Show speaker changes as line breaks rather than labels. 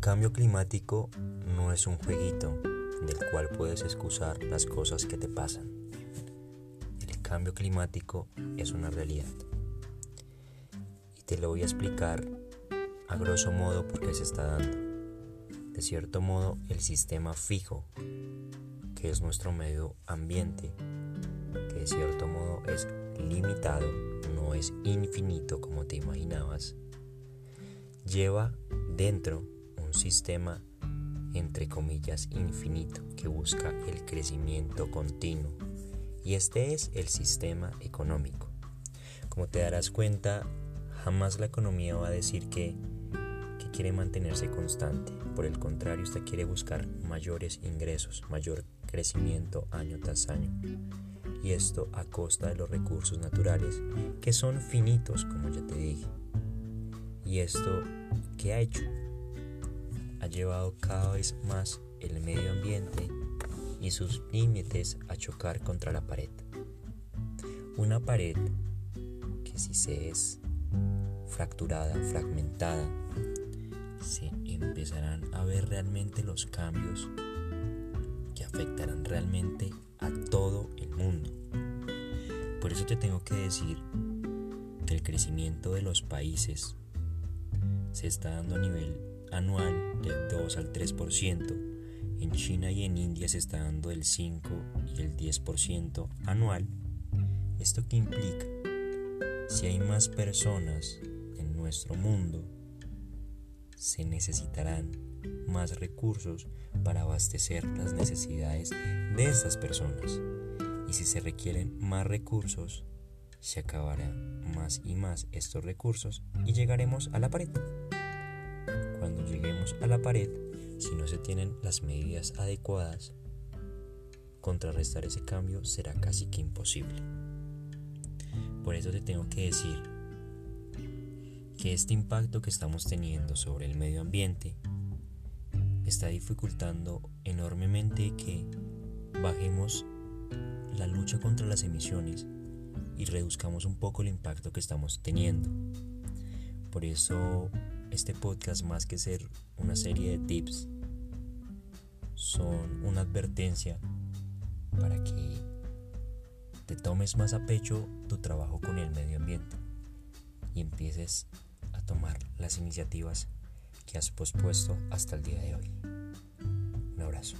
cambio climático no es un jueguito del cual puedes excusar las cosas que te pasan. El cambio climático es una realidad. Y te lo voy a explicar a grosso modo por qué se está dando. De cierto modo, el sistema fijo, que es nuestro medio ambiente, que de cierto modo es limitado, no es infinito como te imaginabas, lleva dentro un sistema entre comillas infinito que busca el crecimiento continuo y este es el sistema económico. Como te darás cuenta, jamás la economía va a decir que, que quiere mantenerse constante, por el contrario, usted quiere buscar mayores ingresos, mayor crecimiento año tras año. Y esto a costa de los recursos naturales que son finitos, como ya te dije. Y esto, ¿qué ha hecho? Llevado cada vez más el medio ambiente y sus límites a chocar contra la pared. Una pared que si se es fracturada, fragmentada, se empezarán a ver realmente los cambios que afectarán realmente a todo el mundo. Por eso te tengo que decir que el crecimiento de los países se está dando a nivel anual del 2 al 3%, en China y en India se está dando el 5 y el 10% anual. ¿Esto qué implica? Si hay más personas en nuestro mundo, se necesitarán más recursos para abastecer las necesidades de estas personas. Y si se requieren más recursos, se acabarán más y más estos recursos y llegaremos a la pared. Lleguemos a la pared, si no se tienen las medidas adecuadas, contrarrestar ese cambio será casi que imposible. Por eso te tengo que decir que este impacto que estamos teniendo sobre el medio ambiente está dificultando enormemente que bajemos la lucha contra las emisiones y reduzcamos un poco el impacto que estamos teniendo. Por eso este podcast más que ser una serie de tips son una advertencia para que te tomes más a pecho tu trabajo con el medio ambiente y empieces a tomar las iniciativas que has pospuesto hasta el día de hoy. Un abrazo.